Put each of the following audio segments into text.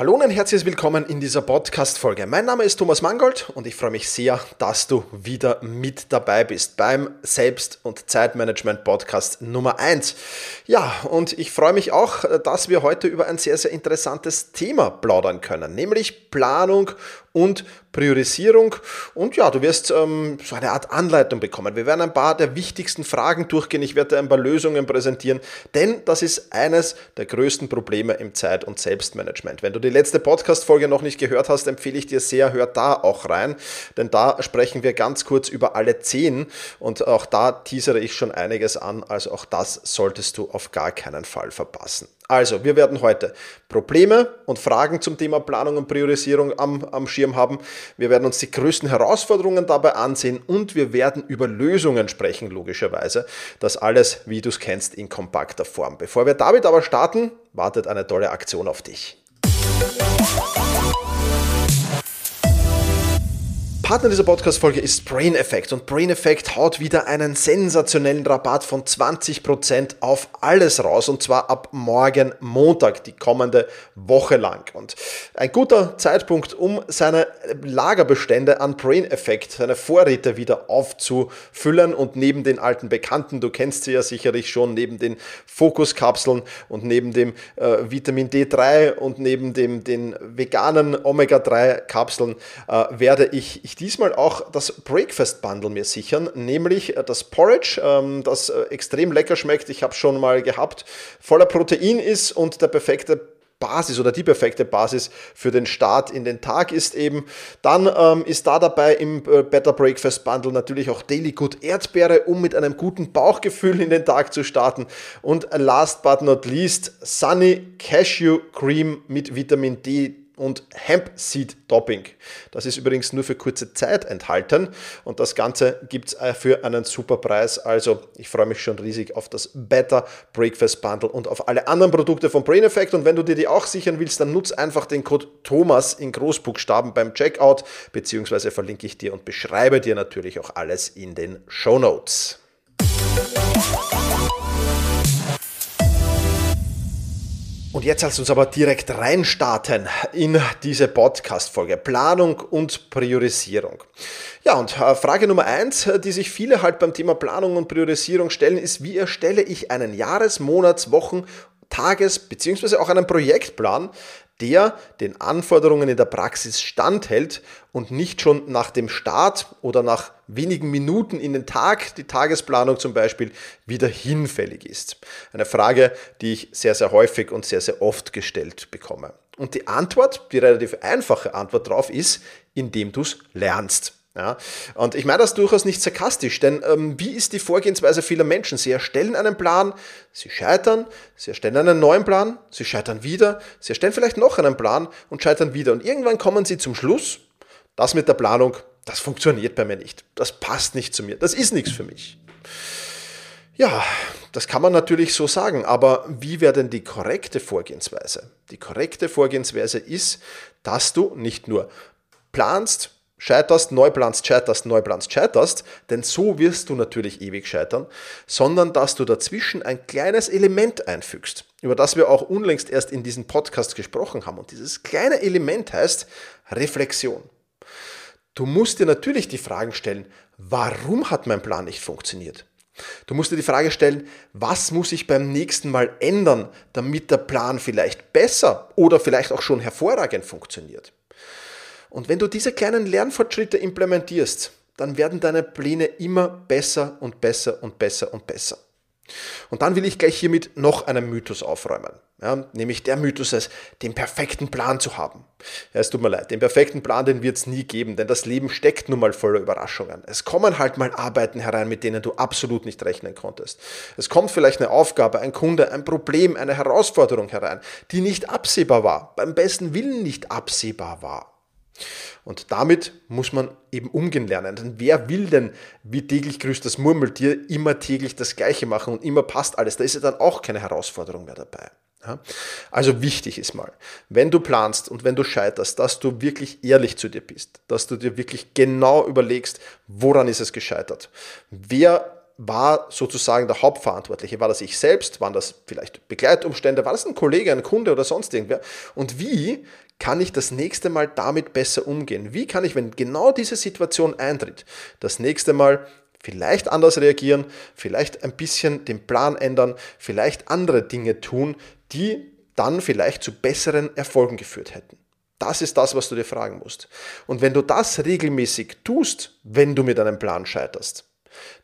Hallo und ein herzliches Willkommen in dieser Podcast-Folge. Mein Name ist Thomas Mangold und ich freue mich sehr, dass du wieder mit dabei bist beim Selbst- und Zeitmanagement-Podcast Nummer 1. Ja, und ich freue mich auch, dass wir heute über ein sehr, sehr interessantes Thema plaudern können, nämlich Planung und Priorisierung. Und ja, du wirst ähm, so eine Art Anleitung bekommen. Wir werden ein paar der wichtigsten Fragen durchgehen. Ich werde ein paar Lösungen präsentieren, denn das ist eines der größten Probleme im Zeit- und Selbstmanagement. Wenn du die letzte Podcast-Folge noch nicht gehört hast, empfehle ich dir sehr, hör da auch rein, denn da sprechen wir ganz kurz über alle zehn und auch da teasere ich schon einiges an. Also auch das solltest du auf gar keinen Fall verpassen. Also, wir werden heute Probleme und Fragen zum Thema Planung und Priorisierung am, am Schirm haben. Wir werden uns die größten Herausforderungen dabei ansehen und wir werden über Lösungen sprechen, logischerweise. Das alles, wie du es kennst, in kompakter Form. Bevor wir damit aber starten, wartet eine tolle Aktion auf dich. Partner dieser Podcast-Folge ist Brain Effect und Brain Effect haut wieder einen sensationellen Rabatt von 20% auf alles raus und zwar ab morgen Montag, die kommende Woche lang. Und ein guter Zeitpunkt, um seine Lagerbestände an Brain Effect, seine Vorräte wieder aufzufüllen und neben den alten Bekannten, du kennst sie ja sicherlich schon, neben den Fokuskapseln und neben dem äh, Vitamin D3 und neben dem, den veganen Omega-3-Kapseln äh, werde ich, ich diesmal auch das Breakfast Bundle mir sichern, nämlich äh, das Porridge, ähm, das äh, extrem lecker schmeckt. Ich habe schon mal gehabt, voller Protein ist und der perfekte Basis oder die perfekte Basis für den Start in den Tag ist eben. Dann ähm, ist da dabei im äh, Better Breakfast Bundle natürlich auch Daily Good Erdbeere, um mit einem guten Bauchgefühl in den Tag zu starten. Und last but not least Sunny Cashew Cream mit Vitamin D und Hemp Seed Topping. Das ist übrigens nur für kurze Zeit enthalten und das Ganze gibt es äh, für einen super Preis. Also ich freue mich schon riesig auf das Better Breakfast Bundle und auf alle anderen Produkte von Brain Effect. Und wenn du dir die auch sichern willst, dann nutze einfach den Code Thomas in Großbuchstaben beim Checkout, beziehungsweise verlinke ich dir und beschreibe dir natürlich auch alles in den Show Notes. Und jetzt lass uns aber direkt reinstarten in diese Podcast-Folge. Planung und Priorisierung. Ja, und äh, Frage Nummer eins, die sich viele halt beim Thema Planung und Priorisierung stellen, ist, wie erstelle ich einen Jahres-, Monats-, Wochen-, Tages- bzw. auch einen Projektplan, der den Anforderungen in der Praxis standhält und nicht schon nach dem Start oder nach wenigen Minuten in den Tag, die Tagesplanung zum Beispiel, wieder hinfällig ist. Eine Frage, die ich sehr, sehr häufig und sehr, sehr oft gestellt bekomme. Und die Antwort, die relativ einfache Antwort darauf ist, indem du es lernst. Ja, und ich meine das durchaus nicht sarkastisch, denn ähm, wie ist die Vorgehensweise vieler Menschen? Sie erstellen einen Plan, sie scheitern, sie erstellen einen neuen Plan, sie scheitern wieder, sie erstellen vielleicht noch einen Plan und scheitern wieder. Und irgendwann kommen sie zum Schluss, das mit der Planung, das funktioniert bei mir nicht, das passt nicht zu mir, das ist nichts für mich. Ja, das kann man natürlich so sagen, aber wie wäre denn die korrekte Vorgehensweise? Die korrekte Vorgehensweise ist, dass du nicht nur planst, scheiterst, neu planst, scheiterst, neu planst, scheiterst, denn so wirst du natürlich ewig scheitern, sondern dass du dazwischen ein kleines Element einfügst, über das wir auch unlängst erst in diesem Podcast gesprochen haben. Und dieses kleine Element heißt Reflexion. Du musst dir natürlich die Fragen stellen, warum hat mein Plan nicht funktioniert? Du musst dir die Frage stellen, was muss ich beim nächsten Mal ändern, damit der Plan vielleicht besser oder vielleicht auch schon hervorragend funktioniert? Und wenn du diese kleinen Lernfortschritte implementierst, dann werden deine Pläne immer besser und besser und besser und besser. Und dann will ich gleich hiermit noch einen Mythos aufräumen. Ja, nämlich der Mythos, ist, den perfekten Plan zu haben. Ja, es tut mir leid, den perfekten Plan, den wird es nie geben, denn das Leben steckt nun mal voller Überraschungen. Es kommen halt mal Arbeiten herein, mit denen du absolut nicht rechnen konntest. Es kommt vielleicht eine Aufgabe, ein Kunde, ein Problem, eine Herausforderung herein, die nicht absehbar war, beim besten Willen nicht absehbar war. Und damit muss man eben umgehen lernen. Denn wer will denn, wie täglich grüßt das Murmeltier, immer täglich das Gleiche machen und immer passt alles? Da ist ja dann auch keine Herausforderung mehr dabei. Also wichtig ist mal, wenn du planst und wenn du scheiterst, dass du wirklich ehrlich zu dir bist, dass du dir wirklich genau überlegst, woran ist es gescheitert. Wer war sozusagen der Hauptverantwortliche? War das ich selbst? Waren das vielleicht Begleitumstände? War das ein Kollege, ein Kunde oder sonst irgendwer? Und wie kann ich das nächste Mal damit besser umgehen? Wie kann ich, wenn genau diese Situation eintritt, das nächste Mal vielleicht anders reagieren, vielleicht ein bisschen den Plan ändern, vielleicht andere Dinge tun, die dann vielleicht zu besseren Erfolgen geführt hätten? Das ist das, was du dir fragen musst. Und wenn du das regelmäßig tust, wenn du mit einem Plan scheiterst,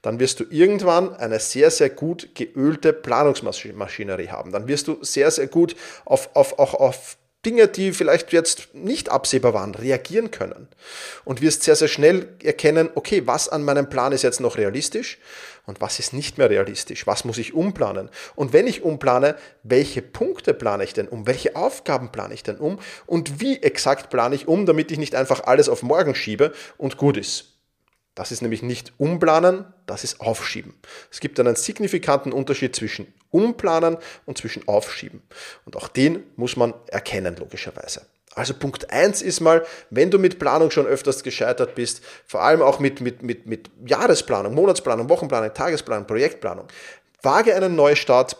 dann wirst du irgendwann eine sehr, sehr gut geölte Planungsmaschinerie haben. Dann wirst du sehr, sehr gut auf, auf, auch auf Dinge, die vielleicht jetzt nicht absehbar waren, reagieren können. Und wirst sehr, sehr schnell erkennen, okay, was an meinem Plan ist jetzt noch realistisch und was ist nicht mehr realistisch, was muss ich umplanen. Und wenn ich umplane, welche Punkte plane ich denn um, welche Aufgaben plane ich denn um und wie exakt plane ich um, damit ich nicht einfach alles auf morgen schiebe und gut ist. Das ist nämlich nicht umplanen, das ist aufschieben. Es gibt einen signifikanten Unterschied zwischen umplanen und zwischen aufschieben. Und auch den muss man erkennen, logischerweise. Also Punkt 1 ist mal, wenn du mit Planung schon öfters gescheitert bist, vor allem auch mit, mit, mit, mit Jahresplanung, Monatsplanung, Wochenplanung, Tagesplanung, Projektplanung, wage einen Neustart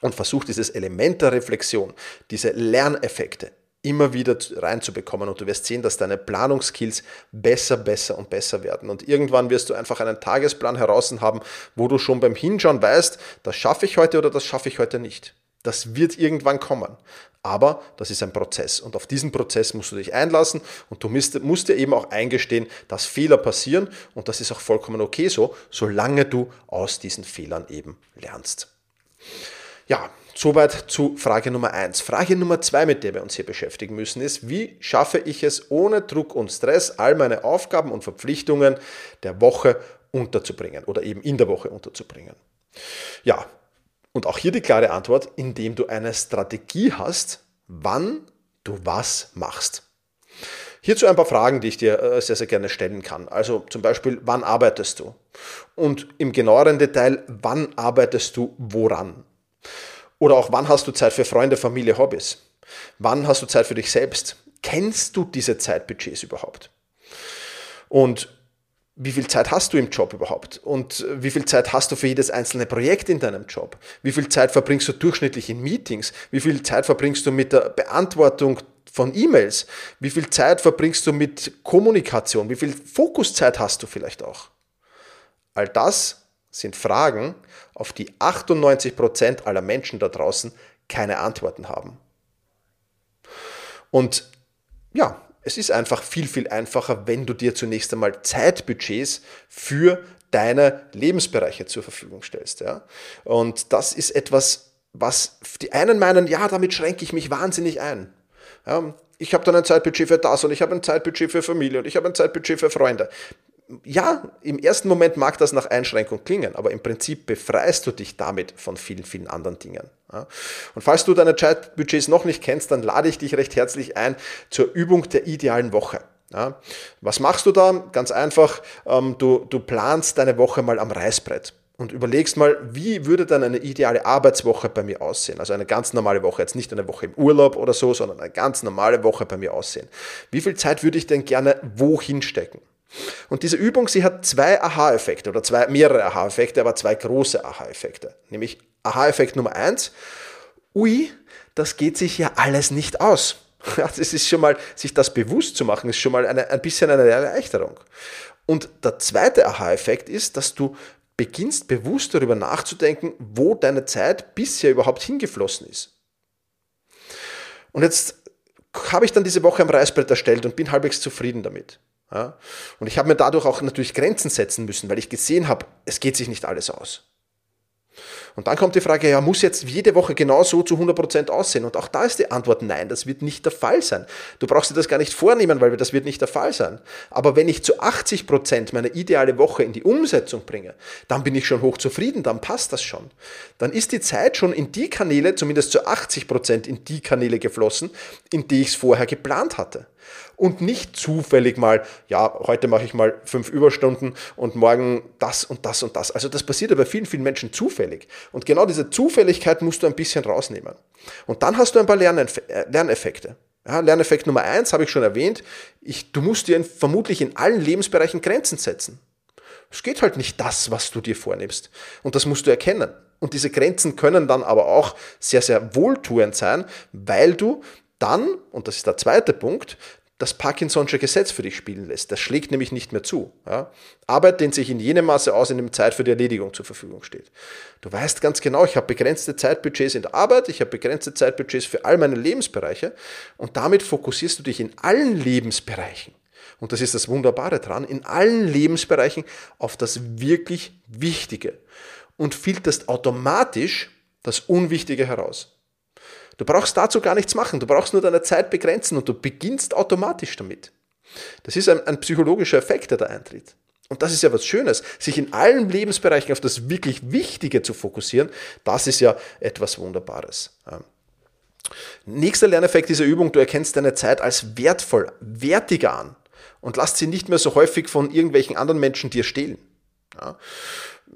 und versuch dieses Element der Reflexion, diese Lerneffekte immer wieder reinzubekommen und du wirst sehen, dass deine Planungskills besser, besser und besser werden. Und irgendwann wirst du einfach einen Tagesplan heraus haben, wo du schon beim Hinschauen weißt, das schaffe ich heute oder das schaffe ich heute nicht. Das wird irgendwann kommen. Aber das ist ein Prozess und auf diesen Prozess musst du dich einlassen und du musst, musst dir eben auch eingestehen, dass Fehler passieren und das ist auch vollkommen okay so, solange du aus diesen Fehlern eben lernst. Ja, Soweit zu Frage Nummer eins. Frage Nummer zwei, mit der wir uns hier beschäftigen müssen, ist, wie schaffe ich es ohne Druck und Stress, all meine Aufgaben und Verpflichtungen der Woche unterzubringen oder eben in der Woche unterzubringen? Ja, und auch hier die klare Antwort, indem du eine Strategie hast, wann du was machst. Hierzu ein paar Fragen, die ich dir äh, sehr, sehr gerne stellen kann. Also zum Beispiel, wann arbeitest du? Und im genaueren Detail, wann arbeitest du woran? Oder auch, wann hast du Zeit für Freunde, Familie, Hobbys? Wann hast du Zeit für dich selbst? Kennst du diese Zeitbudgets überhaupt? Und wie viel Zeit hast du im Job überhaupt? Und wie viel Zeit hast du für jedes einzelne Projekt in deinem Job? Wie viel Zeit verbringst du durchschnittlich in Meetings? Wie viel Zeit verbringst du mit der Beantwortung von E-Mails? Wie viel Zeit verbringst du mit Kommunikation? Wie viel Fokuszeit hast du vielleicht auch? All das sind Fragen, auf die 98% aller Menschen da draußen keine Antworten haben. Und ja, es ist einfach viel, viel einfacher, wenn du dir zunächst einmal Zeitbudgets für deine Lebensbereiche zur Verfügung stellst. Ja? Und das ist etwas, was die einen meinen, ja, damit schränke ich mich wahnsinnig ein. Ja, ich habe dann ein Zeitbudget für das und ich habe ein Zeitbudget für Familie und ich habe ein Zeitbudget für Freunde ja, im ersten Moment mag das nach Einschränkung klingen, aber im Prinzip befreist du dich damit von vielen, vielen anderen Dingen. Und falls du deine Chatbudgets noch nicht kennst, dann lade ich dich recht herzlich ein zur Übung der idealen Woche. Was machst du da? Ganz einfach, ähm, du, du planst deine Woche mal am Reißbrett und überlegst mal, wie würde dann eine ideale Arbeitswoche bei mir aussehen? Also eine ganz normale Woche, jetzt nicht eine Woche im Urlaub oder so, sondern eine ganz normale Woche bei mir aussehen. Wie viel Zeit würde ich denn gerne wohin stecken? Und diese Übung, sie hat zwei Aha-Effekte oder zwei, mehrere Aha-Effekte, aber zwei große Aha-Effekte. Nämlich Aha-Effekt Nummer eins, ui, das geht sich ja alles nicht aus. das ist schon mal, sich das bewusst zu machen, ist schon mal eine, ein bisschen eine Erleichterung. Und der zweite Aha-Effekt ist, dass du beginnst bewusst darüber nachzudenken, wo deine Zeit bisher überhaupt hingeflossen ist. Und jetzt habe ich dann diese Woche am Reißbrett erstellt und bin halbwegs zufrieden damit. Ja? Und ich habe mir dadurch auch natürlich Grenzen setzen müssen, weil ich gesehen habe, es geht sich nicht alles aus. Und dann kommt die Frage, ja, muss jetzt jede Woche genau so zu 100% aussehen? Und auch da ist die Antwort nein, das wird nicht der Fall sein. Du brauchst dir das gar nicht vornehmen, weil das wird nicht der Fall sein. Aber wenn ich zu 80% meine ideale Woche in die Umsetzung bringe, dann bin ich schon hoch zufrieden, dann passt das schon. Dann ist die Zeit schon in die Kanäle, zumindest zu 80% in die Kanäle geflossen, in die ich es vorher geplant hatte und nicht zufällig mal, ja, heute mache ich mal fünf Überstunden und morgen das und das und das. Also das passiert aber vielen, vielen Menschen zufällig. Und genau diese Zufälligkeit musst du ein bisschen rausnehmen. Und dann hast du ein paar äh, Lerneffekte. Ja, Lerneffekt Nummer eins habe ich schon erwähnt. Ich, du musst dir vermutlich in allen Lebensbereichen Grenzen setzen. Es geht halt nicht das, was du dir vornimmst. Und das musst du erkennen. Und diese Grenzen können dann aber auch sehr, sehr wohltuend sein, weil du dann, und das ist der zweite Punkt, das Parkinson'sche Gesetz für dich spielen lässt. Das schlägt nämlich nicht mehr zu. Ja? Arbeit dehnt sich in jenem Maße aus, in dem Zeit für die Erledigung zur Verfügung steht. Du weißt ganz genau, ich habe begrenzte Zeitbudgets in der Arbeit, ich habe begrenzte Zeitbudgets für all meine Lebensbereiche und damit fokussierst du dich in allen Lebensbereichen. Und das ist das Wunderbare dran, in allen Lebensbereichen auf das wirklich Wichtige und filterst automatisch das Unwichtige heraus. Du brauchst dazu gar nichts machen, du brauchst nur deine Zeit begrenzen und du beginnst automatisch damit. Das ist ein, ein psychologischer Effekt, der da eintritt. Und das ist ja was Schönes, sich in allen Lebensbereichen auf das wirklich Wichtige zu fokussieren, das ist ja etwas Wunderbares. Nächster Lerneffekt dieser Übung, du erkennst deine Zeit als wertvoll, wertiger an und lässt sie nicht mehr so häufig von irgendwelchen anderen Menschen dir stehlen. Ja.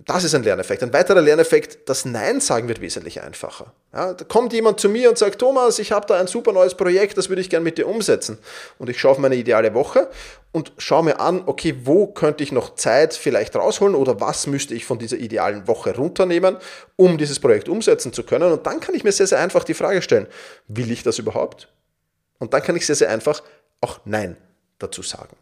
Das ist ein Lerneffekt. Ein weiterer Lerneffekt, das Nein sagen wird wesentlich einfacher. Ja, da kommt jemand zu mir und sagt, Thomas, ich habe da ein super neues Projekt, das würde ich gerne mit dir umsetzen. Und ich schaue auf meine ideale Woche und schaue mir an, okay, wo könnte ich noch Zeit vielleicht rausholen oder was müsste ich von dieser idealen Woche runternehmen, um dieses Projekt umsetzen zu können. Und dann kann ich mir sehr, sehr einfach die Frage stellen, will ich das überhaupt? Und dann kann ich sehr, sehr einfach auch Nein dazu sagen.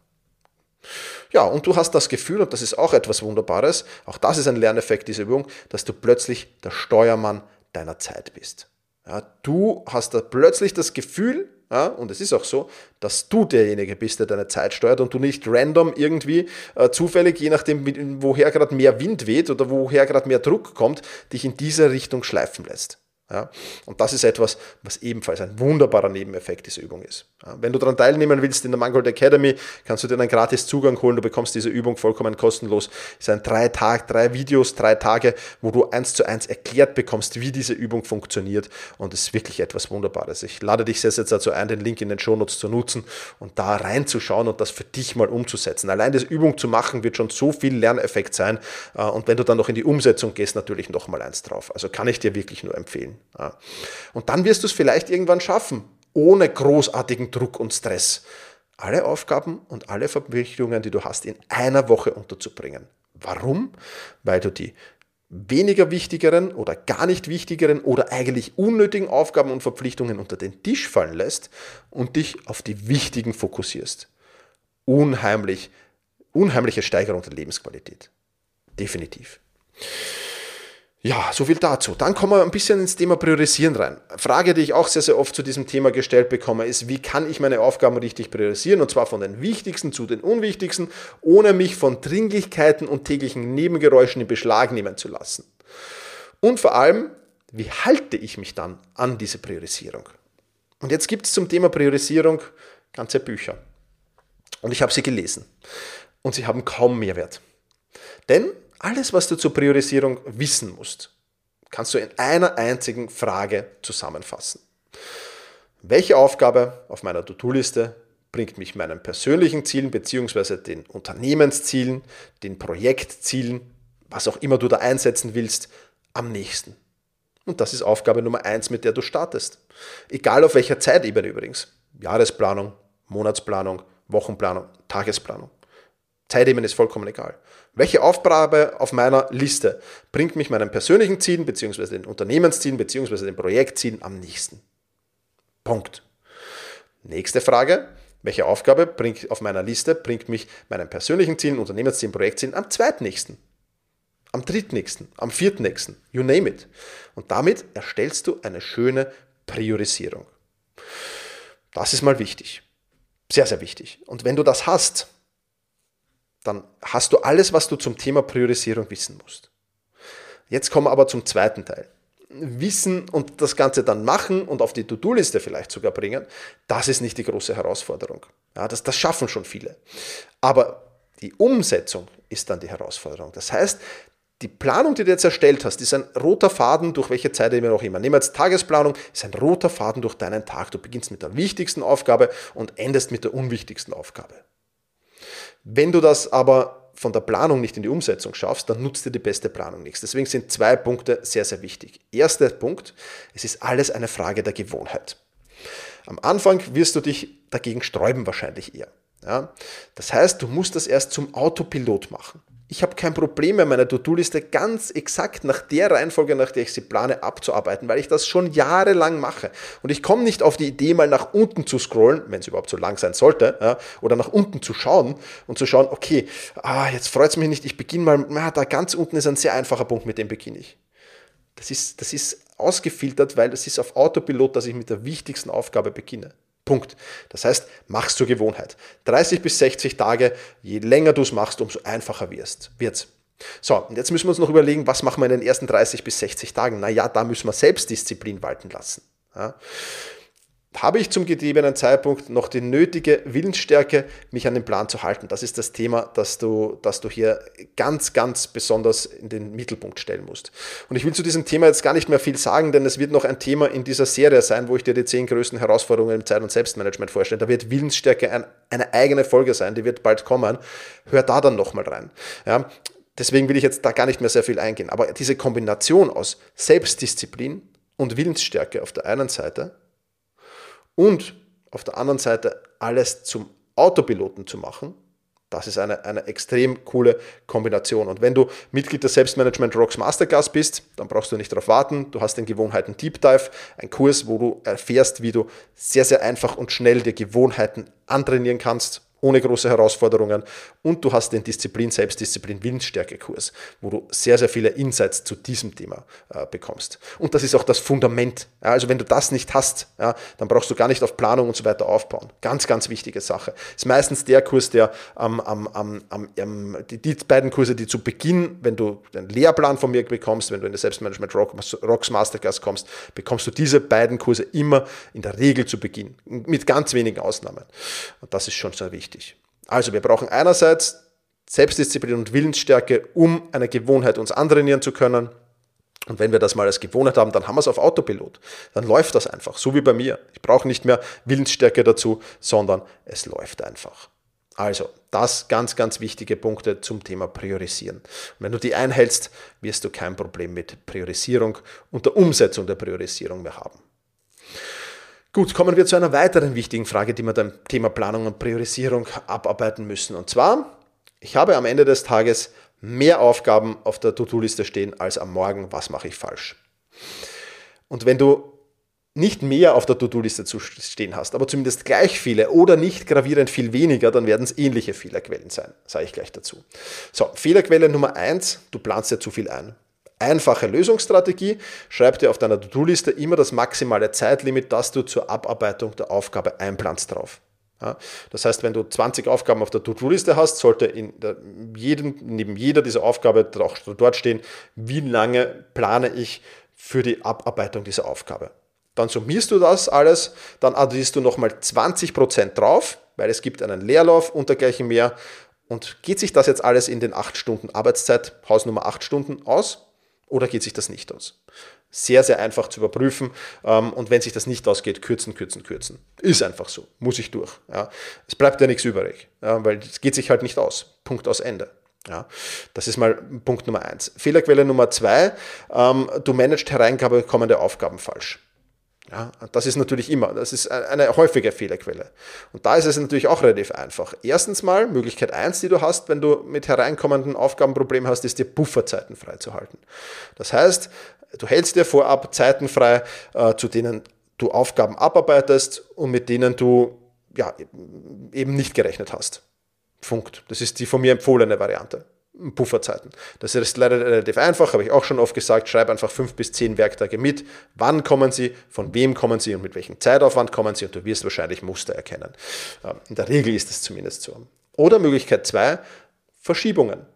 Ja, und du hast das Gefühl, und das ist auch etwas Wunderbares, auch das ist ein Lerneffekt dieser Übung, dass du plötzlich der Steuermann deiner Zeit bist. Ja, du hast da plötzlich das Gefühl, ja, und es ist auch so, dass du derjenige bist, der deine Zeit steuert und du nicht random irgendwie äh, zufällig, je nachdem, woher gerade mehr Wind weht oder woher gerade mehr Druck kommt, dich in diese Richtung schleifen lässt. Ja, und das ist etwas, was ebenfalls ein wunderbarer Nebeneffekt dieser Übung ist. Ja, wenn du daran teilnehmen willst in der Mangold Academy, kannst du dir einen gratis Zugang holen. Du bekommst diese Übung vollkommen kostenlos. Es sind drei Tage, drei Videos, drei Tage, wo du eins zu eins erklärt bekommst, wie diese Übung funktioniert. Und es ist wirklich etwas Wunderbares. Ich lade dich sehr, sehr dazu ein, den Link in den Shownotes zu nutzen und da reinzuschauen und das für dich mal umzusetzen. Allein diese Übung zu machen, wird schon so viel Lerneffekt sein. Äh, und wenn du dann noch in die Umsetzung gehst, natürlich noch mal eins drauf. Also kann ich dir wirklich nur empfehlen. Und dann wirst du es vielleicht irgendwann schaffen, ohne großartigen Druck und Stress, alle Aufgaben und alle Verpflichtungen, die du hast, in einer Woche unterzubringen. Warum? Weil du die weniger wichtigeren oder gar nicht wichtigeren oder eigentlich unnötigen Aufgaben und Verpflichtungen unter den Tisch fallen lässt und dich auf die wichtigen fokussierst. Unheimlich, unheimliche Steigerung der Lebensqualität. Definitiv. Ja, so viel dazu. Dann kommen wir ein bisschen ins Thema Priorisieren rein. Frage, die ich auch sehr, sehr oft zu diesem Thema gestellt bekomme, ist, wie kann ich meine Aufgaben richtig priorisieren? Und zwar von den wichtigsten zu den unwichtigsten, ohne mich von Dringlichkeiten und täglichen Nebengeräuschen in Beschlag nehmen zu lassen. Und vor allem, wie halte ich mich dann an diese Priorisierung? Und jetzt gibt es zum Thema Priorisierung ganze Bücher. Und ich habe sie gelesen. Und sie haben kaum Mehrwert. Denn alles, was du zur Priorisierung wissen musst, kannst du in einer einzigen Frage zusammenfassen. Welche Aufgabe auf meiner To-Do-Liste bringt mich meinen persönlichen Zielen bzw. den Unternehmenszielen, den Projektzielen, was auch immer du da einsetzen willst, am nächsten? Und das ist Aufgabe Nummer eins, mit der du startest. Egal auf welcher Zeitebene übrigens. Jahresplanung, Monatsplanung, Wochenplanung, Tagesplanung. Zeitebene ist vollkommen egal. Welche Aufgabe auf meiner Liste bringt mich meinen persönlichen Zielen bzw. den Unternehmenszielen bzw. den Projektzielen am nächsten? Punkt. Nächste Frage. Welche Aufgabe bringt auf meiner Liste bringt mich meinen persönlichen Zielen, Unternehmenszielen, Projektzielen am zweitnächsten? Am drittnächsten, am viertnächsten, you name it. Und damit erstellst du eine schöne Priorisierung. Das ist mal wichtig. Sehr, sehr wichtig. Und wenn du das hast, dann hast du alles, was du zum Thema Priorisierung wissen musst. Jetzt kommen wir aber zum zweiten Teil. Wissen und das Ganze dann machen und auf die To-Do-Liste vielleicht sogar bringen, das ist nicht die große Herausforderung. Ja, das, das schaffen schon viele. Aber die Umsetzung ist dann die Herausforderung. Das heißt, die Planung, die du jetzt erstellt hast, ist ein roter Faden durch welche Zeit immer auch immer. Nehmen wir jetzt Tagesplanung, ist ein roter Faden durch deinen Tag. Du beginnst mit der wichtigsten Aufgabe und endest mit der unwichtigsten Aufgabe. Wenn du das aber von der Planung nicht in die Umsetzung schaffst, dann nutzt dir die beste Planung nichts. Deswegen sind zwei Punkte sehr, sehr wichtig. Erster Punkt, es ist alles eine Frage der Gewohnheit. Am Anfang wirst du dich dagegen sträuben wahrscheinlich eher. Ja? Das heißt, du musst das erst zum Autopilot machen. Ich habe kein Problem mehr, meine To-Do-Liste ganz exakt nach der Reihenfolge, nach der ich sie plane, abzuarbeiten, weil ich das schon jahrelang mache. Und ich komme nicht auf die Idee, mal nach unten zu scrollen, wenn es überhaupt so lang sein sollte, ja, oder nach unten zu schauen und zu schauen, okay, ah, jetzt freut es mich nicht, ich beginne mal, na, da ganz unten ist ein sehr einfacher Punkt, mit dem beginne ich. Das ist, das ist ausgefiltert, weil das ist auf Autopilot, dass ich mit der wichtigsten Aufgabe beginne. Punkt. Das heißt, mach's zur Gewohnheit. 30 bis 60 Tage, je länger du es machst, umso einfacher wirst, wird's. So, und jetzt müssen wir uns noch überlegen, was machen wir in den ersten 30 bis 60 Tagen? Naja, da müssen wir Selbstdisziplin walten lassen. Ja habe ich zum gegebenen Zeitpunkt noch die nötige Willensstärke, mich an den Plan zu halten. Das ist das Thema, das du, das du hier ganz, ganz besonders in den Mittelpunkt stellen musst. Und ich will zu diesem Thema jetzt gar nicht mehr viel sagen, denn es wird noch ein Thema in dieser Serie sein, wo ich dir die zehn größten Herausforderungen im Zeit- und Selbstmanagement vorstelle. Da wird Willensstärke ein, eine eigene Folge sein, die wird bald kommen. Hör da dann nochmal rein. Ja, deswegen will ich jetzt da gar nicht mehr sehr viel eingehen. Aber diese Kombination aus Selbstdisziplin und Willensstärke auf der einen Seite und auf der anderen Seite alles zum Autopiloten zu machen, das ist eine, eine extrem coole Kombination. Und wenn du Mitglied der Selbstmanagement Rocks Masterclass bist, dann brauchst du nicht darauf warten. Du hast den Gewohnheiten Deep Dive, ein Kurs, wo du erfährst, wie du sehr, sehr einfach und schnell dir Gewohnheiten antrainieren kannst ohne große Herausforderungen und du hast den Disziplin, Selbstdisziplin, Willensstärke-Kurs, wo du sehr, sehr viele Insights zu diesem Thema äh, bekommst. Und das ist auch das Fundament. Ja, also wenn du das nicht hast, ja, dann brauchst du gar nicht auf Planung und so weiter aufbauen. Ganz, ganz wichtige Sache. Ist meistens der Kurs, der am, am, am, am die, die, beiden Kurse, die zu Beginn, wenn du den Lehrplan von mir bekommst, wenn du in der Selbstmanagement Rocks Masterclass kommst, bekommst du diese beiden Kurse immer in der Regel zu Beginn, mit ganz wenigen Ausnahmen. Und das ist schon sehr wichtig wichtig. Also wir brauchen einerseits Selbstdisziplin und Willensstärke, um eine Gewohnheit uns antrainieren zu können. Und wenn wir das mal als Gewohnheit haben, dann haben wir es auf Autopilot. Dann läuft das einfach, so wie bei mir. Ich brauche nicht mehr Willensstärke dazu, sondern es läuft einfach. Also, das ganz, ganz wichtige Punkte zum Thema Priorisieren. Und wenn du die einhältst, wirst du kein Problem mit Priorisierung und der Umsetzung der Priorisierung mehr haben. Gut, kommen wir zu einer weiteren wichtigen Frage, die wir beim Thema Planung und Priorisierung abarbeiten müssen. Und zwar, ich habe am Ende des Tages mehr Aufgaben auf der To-Do-Liste stehen als am Morgen. Was mache ich falsch? Und wenn du nicht mehr auf der To-Do-Liste zu stehen hast, aber zumindest gleich viele oder nicht gravierend viel weniger, dann werden es ähnliche Fehlerquellen sein, sage ich gleich dazu. So, Fehlerquelle Nummer eins: du planst dir zu viel ein. Einfache Lösungsstrategie, schreib dir auf deiner To-Do-Liste immer das maximale Zeitlimit, das du zur Abarbeitung der Aufgabe einplanst drauf. Ja, das heißt, wenn du 20 Aufgaben auf der To-Do-Liste hast, sollte in jedem, neben jeder dieser Aufgabe auch dort stehen, wie lange plane ich für die Abarbeitung dieser Aufgabe. Dann summierst du das alles, dann addierst du nochmal 20% drauf, weil es gibt einen Leerlauf und dergleichen mehr. Und geht sich das jetzt alles in den 8 Stunden Arbeitszeit, Hausnummer 8 Stunden aus? Oder geht sich das nicht aus? Sehr, sehr einfach zu überprüfen. Ähm, und wenn sich das nicht ausgeht, kürzen, kürzen, kürzen. Ist einfach so. Muss ich durch. Es bleibt ja nichts übrig, weil es geht sich halt nicht aus. Punkt aus Ende. Ja, das ist mal Punkt Nummer eins. Fehlerquelle Nummer zwei, ähm, du managst hereinkommende Aufgaben falsch. Ja, das ist natürlich immer, das ist eine häufige Fehlerquelle. Und da ist es natürlich auch relativ einfach. Erstens mal, Möglichkeit eins, die du hast, wenn du mit hereinkommenden Aufgaben Probleme hast, ist dir Bufferzeiten freizuhalten. Das heißt, du hältst dir vorab Zeiten frei, äh, zu denen du Aufgaben abarbeitest und mit denen du ja, eben nicht gerechnet hast. Punkt. Das ist die von mir empfohlene Variante. Pufferzeiten. Das ist leider relativ einfach, habe ich auch schon oft gesagt. Schreib einfach fünf bis zehn Werktage mit. Wann kommen sie, von wem kommen sie und mit welchem Zeitaufwand kommen sie und du wirst wahrscheinlich Muster erkennen. In der Regel ist es zumindest so. Oder Möglichkeit zwei, Verschiebungen.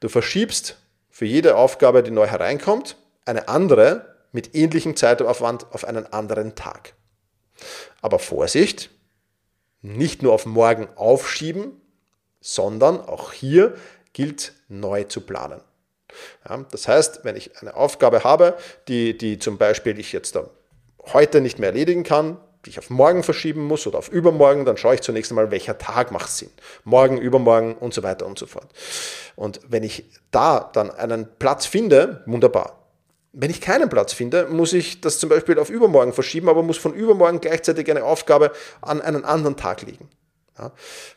Du verschiebst für jede Aufgabe, die neu hereinkommt, eine andere mit ähnlichem Zeitaufwand auf einen anderen Tag. Aber Vorsicht, nicht nur auf morgen aufschieben, sondern auch hier gilt neu zu planen. Ja, das heißt, wenn ich eine Aufgabe habe, die, die zum Beispiel ich jetzt heute nicht mehr erledigen kann, die ich auf morgen verschieben muss oder auf übermorgen, dann schaue ich zunächst einmal, welcher Tag macht Sinn. Morgen, übermorgen und so weiter und so fort. Und wenn ich da dann einen Platz finde, wunderbar. Wenn ich keinen Platz finde, muss ich das zum Beispiel auf übermorgen verschieben, aber muss von übermorgen gleichzeitig eine Aufgabe an einen anderen Tag liegen.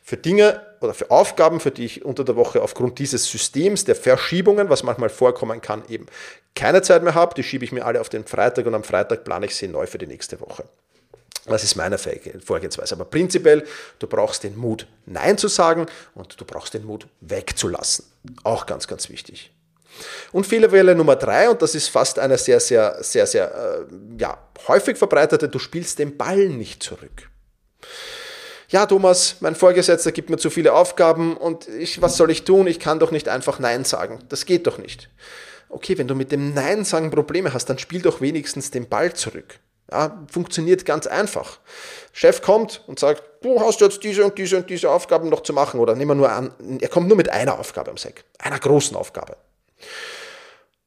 Für Dinge oder für Aufgaben, für die ich unter der Woche aufgrund dieses Systems der Verschiebungen, was manchmal vorkommen kann, eben keine Zeit mehr habe, die schiebe ich mir alle auf den Freitag und am Freitag plane ich sie neu für die nächste Woche. Das ist meine Vorgehensweise. Aber prinzipiell, du brauchst den Mut, Nein zu sagen und du brauchst den Mut, wegzulassen. Auch ganz, ganz wichtig. Und Fehlerwelle Nummer drei, und das ist fast eine sehr, sehr, sehr, sehr äh, ja, häufig verbreitete, du spielst den Ball nicht zurück. Ja, Thomas, mein Vorgesetzter gibt mir zu viele Aufgaben und ich, was soll ich tun? Ich kann doch nicht einfach Nein sagen. Das geht doch nicht. Okay, wenn du mit dem Nein sagen Probleme hast, dann spiel doch wenigstens den Ball zurück. Ja, funktioniert ganz einfach. Chef kommt und sagt, du hast jetzt diese und diese und diese Aufgaben noch zu machen. Oder nehmen wir nur an, er kommt nur mit einer Aufgabe am Sack, einer großen Aufgabe.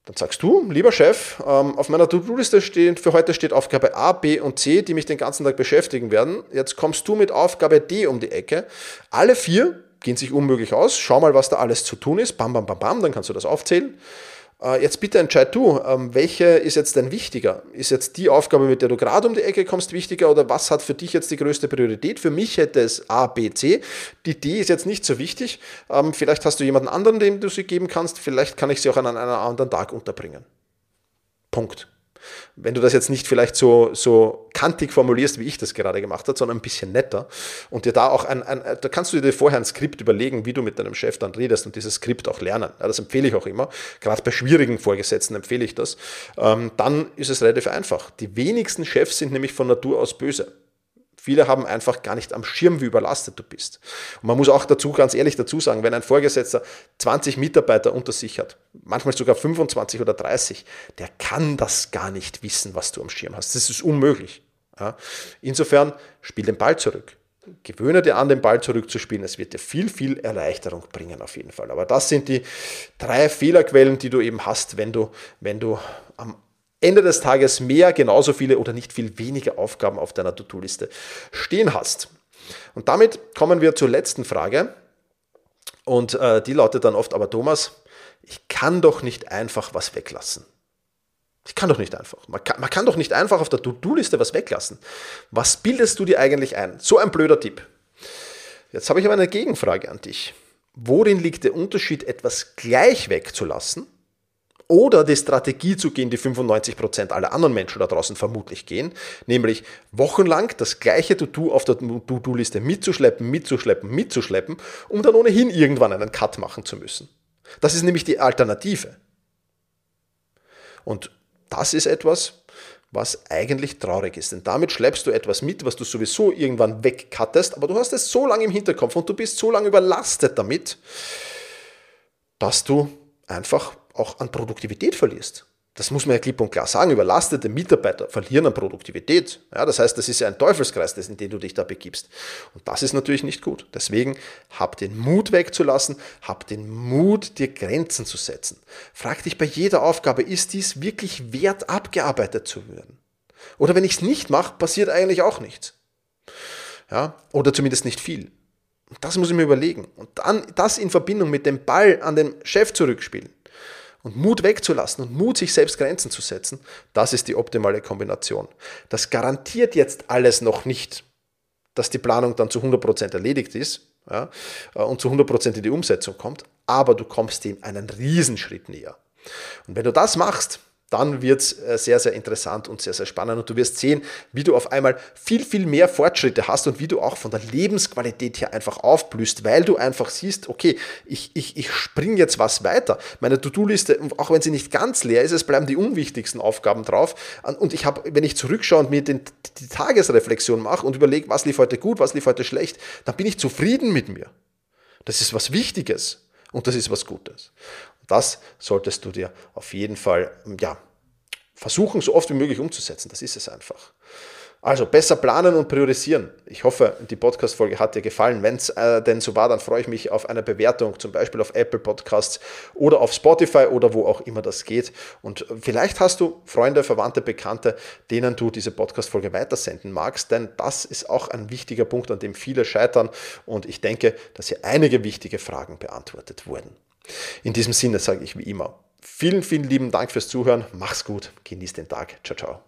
Dann sagst du, lieber Chef, ähm, auf meiner To-Do-Liste steht, für heute steht Aufgabe A, B und C, die mich den ganzen Tag beschäftigen werden. Jetzt kommst du mit Aufgabe D um die Ecke. Alle vier gehen sich unmöglich aus. Schau mal, was da alles zu tun ist. Bam, bam, bam, bam, dann kannst du das aufzählen. Äh, jetzt bitte entscheid du, ähm, welche ist jetzt denn wichtiger? Ist jetzt die Aufgabe, mit der du gerade um die Ecke kommst, wichtiger oder was hat für dich jetzt die größte Priorität? Für mich hätte es A, B, C. Die D ist jetzt nicht so wichtig. Ähm, vielleicht hast du jemanden anderen, dem du sie geben kannst. Vielleicht kann ich sie auch an einem anderen Tag unterbringen. Punkt. Wenn du das jetzt nicht vielleicht so, so kantig formulierst, wie ich das gerade gemacht habe, sondern ein bisschen netter und dir da auch ein, ein, da kannst du dir vorher ein Skript überlegen, wie du mit deinem Chef dann redest und dieses Skript auch lernen. Ja, das empfehle ich auch immer. Gerade bei schwierigen Vorgesetzten empfehle ich das. Ähm, dann ist es relativ einfach. Die wenigsten Chefs sind nämlich von Natur aus böse. Viele haben einfach gar nicht am Schirm, wie überlastet du bist. Und man muss auch dazu, ganz ehrlich dazu sagen, wenn ein Vorgesetzter 20 Mitarbeiter unter sich hat, manchmal sogar 25 oder 30, der kann das gar nicht wissen, was du am Schirm hast. Das ist unmöglich. Ja. Insofern spiel den Ball zurück. Gewöhne dir an, den Ball zurückzuspielen. Es wird dir viel, viel Erleichterung bringen, auf jeden Fall. Aber das sind die drei Fehlerquellen, die du eben hast, wenn du, wenn du am Ende des Tages mehr, genauso viele oder nicht viel weniger Aufgaben auf deiner To-Do-Liste stehen hast. Und damit kommen wir zur letzten Frage. Und äh, die lautet dann oft, aber Thomas, ich kann doch nicht einfach was weglassen. Ich kann doch nicht einfach. Man kann, man kann doch nicht einfach auf der To-Do-Liste was weglassen. Was bildest du dir eigentlich ein? So ein blöder Tipp. Jetzt habe ich aber eine Gegenfrage an dich. Worin liegt der Unterschied, etwas gleich wegzulassen oder die Strategie zu gehen, die 95% aller anderen Menschen da draußen vermutlich gehen, nämlich wochenlang das gleiche To-Do auf der To-Do-Liste mitzuschleppen, mitzuschleppen, mitzuschleppen, um dann ohnehin irgendwann einen Cut machen zu müssen. Das ist nämlich die Alternative. Und das ist etwas, was eigentlich traurig ist. Denn damit schleppst du etwas mit, was du sowieso irgendwann wegcuttest, aber du hast es so lange im Hinterkopf und du bist so lange überlastet damit, dass du einfach auch an Produktivität verlierst. Das muss man ja klipp und klar sagen. Überlastete Mitarbeiter verlieren an Produktivität. Ja, das heißt, das ist ja ein Teufelskreis, in den du dich da begibst. Und das ist natürlich nicht gut. Deswegen hab den Mut wegzulassen, hab den Mut, dir Grenzen zu setzen. Frag dich bei jeder Aufgabe, ist dies wirklich wert, abgearbeitet zu werden? Oder wenn ich es nicht mache, passiert eigentlich auch nichts. Ja, oder zumindest nicht viel. Das muss ich mir überlegen. Und dann das in Verbindung mit dem Ball an den Chef zurückspielen und Mut wegzulassen und Mut, sich selbst Grenzen zu setzen, das ist die optimale Kombination. Das garantiert jetzt alles noch nicht, dass die Planung dann zu 100% erledigt ist ja, und zu 100% in die Umsetzung kommt, aber du kommst dem einen Riesenschritt näher. Und wenn du das machst, dann wird es äh, sehr, sehr interessant und sehr, sehr spannend. Und du wirst sehen, wie du auf einmal viel, viel mehr Fortschritte hast und wie du auch von der Lebensqualität her einfach aufblühst, weil du einfach siehst, okay, ich, ich, ich springe jetzt was weiter. Meine To-Do-Liste, auch wenn sie nicht ganz leer ist, es bleiben die unwichtigsten Aufgaben drauf. Und ich habe, wenn ich zurückschaue und mir den, die Tagesreflexion mache und überlege, was lief heute gut, was lief heute schlecht, dann bin ich zufrieden mit mir. Das ist was Wichtiges und das ist was Gutes. Das solltest du dir auf jeden Fall ja, versuchen, so oft wie möglich umzusetzen. Das ist es einfach. Also besser planen und priorisieren. Ich hoffe, die Podcast-Folge hat dir gefallen. Wenn es äh, denn so war, dann freue ich mich auf eine Bewertung, zum Beispiel auf Apple Podcasts oder auf Spotify oder wo auch immer das geht. Und vielleicht hast du Freunde, Verwandte, Bekannte, denen du diese Podcast-Folge weitersenden magst, denn das ist auch ein wichtiger Punkt, an dem viele scheitern. Und ich denke, dass hier einige wichtige Fragen beantwortet wurden. In diesem Sinne sage ich wie immer, vielen, vielen lieben Dank fürs Zuhören. Mach's gut, genieß den Tag. Ciao, ciao.